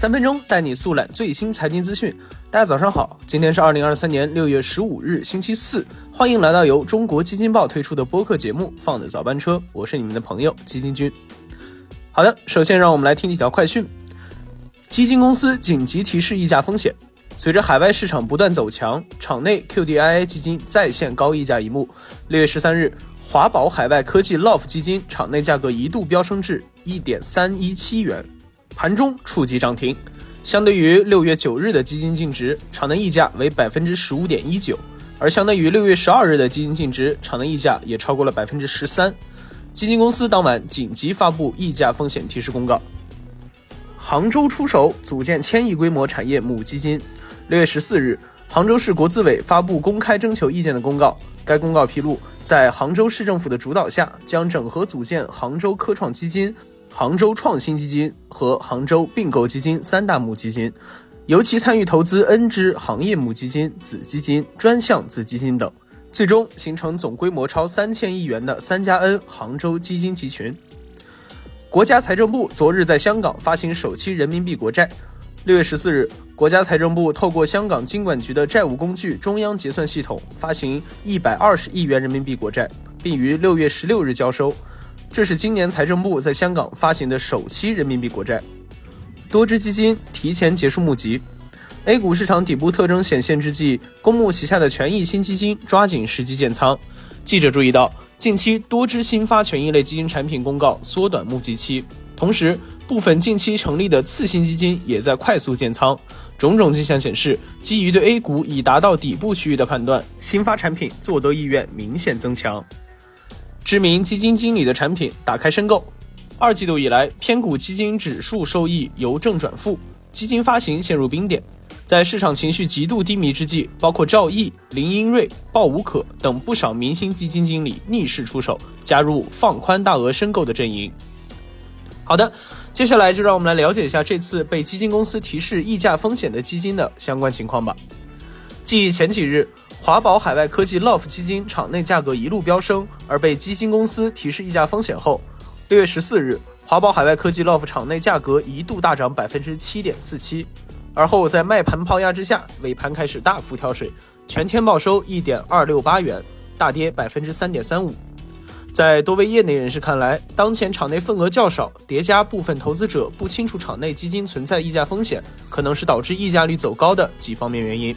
三分钟带你速览最新财经资讯。大家早上好，今天是二零二三年六月十五日，星期四。欢迎来到由中国基金报推出的播客节目《放的早班车》，我是你们的朋友基金君。好的，首先让我们来听几条快讯。基金公司紧急提示溢价风险。随着海外市场不断走强，场内 QDII 基金再现高溢价一幕。六月十三日，华宝海外科技 LOF 基金场内价格一度飙升至一点三一七元。盘中触及涨停，相对于六月九日的基金净值，场内溢价为百分之十五点一九，而相对于六月十二日的基金净值，场内溢价也超过了百分之十三。基金公司当晚紧急发布溢价风险提示公告。杭州出手组建千亿规模产业母基金。六月十四日，杭州市国资委发布公开征求意见的公告，该公告披露，在杭州市政府的主导下，将整合组建杭州科创基金。杭州创新基金和杭州并购基金三大母基金，尤其参与投资 N 支行业母基金、子基金、专项子基金等，最终形成总规模超三千亿元的三加 N 杭州基金集群。国家财政部昨日在香港发行首期人民币国债。六月十四日，国家财政部透过香港金管局的债务工具中央结算系统发行一百二十亿元人民币国债，并于六月十六日交收。这是今年财政部在香港发行的首期人民币国债。多只基金提前结束募集，A 股市场底部特征显现之际，公募旗下的权益新基金抓紧时机建仓。记者注意到，近期多只新发权益类基金产品公告缩短募集期，同时部分近期成立的次新基金也在快速建仓。种种迹象显示，基于对 A 股已达到底部区域的判断，新发产品做多意愿明显增强。知名基金经理的产品打开申购。二季度以来，偏股基金指数收益由正转负，基金发行陷入冰点。在市场情绪极度低迷之际，包括赵毅、林英瑞、鲍无可等不少明星基金经理逆势出手，加入放宽大额申购的阵营。好的，接下来就让我们来了解一下这次被基金公司提示溢价风险的基金的相关情况吧。继前几日。华宝海外科技 LOF 基金场内价格一路飙升，而被基金公司提示溢价风险后，六月十四日，华宝海外科技 LOF 场内价格一度大涨百分之七点四七，而后在卖盘抛压之下，尾盘开始大幅跳水，全天报收一点二六八元，大跌百分之三点三五。在多位业内人士看来，当前场内份额较少，叠加部分投资者不清楚场内基金存在溢价风险，可能是导致溢价率走高的几方面原因。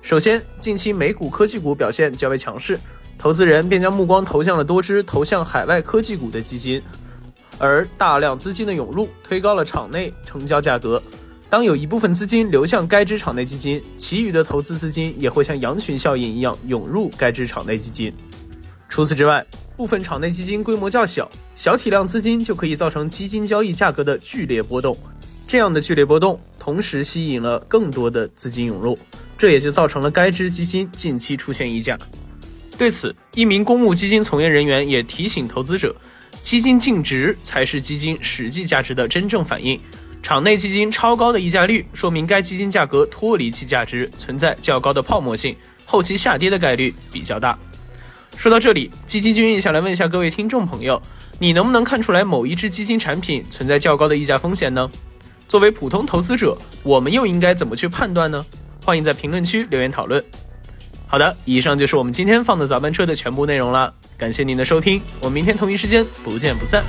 首先，近期美股科技股表现较为强势，投资人便将目光投向了多只投向海外科技股的基金，而大量资金的涌入推高了场内成交价格。当有一部分资金流向该支场内基金，其余的投资资金也会像羊群效应一样涌入该支场内基金。除此之外，部分场内基金规模较小，小体量资金就可以造成基金交易价格的剧烈波动。这样的剧烈波动，同时吸引了更多的资金涌入。这也就造成了该支基金近期出现溢价。对此，一名公募基金从业人员也提醒投资者，基金净值才是基金实际价值的真正反映。场内基金超高的溢价率，说明该基金价格脱离其价值，存在较高的泡沫性，后期下跌的概率比较大。说到这里，基金君也想来问一下各位听众朋友，你能不能看出来某一只基金产品存在较高的溢价风险呢？作为普通投资者，我们又应该怎么去判断呢？欢迎在评论区留言讨论。好的，以上就是我们今天放的早班车的全部内容了。感谢您的收听，我们明天同一时间不见不散。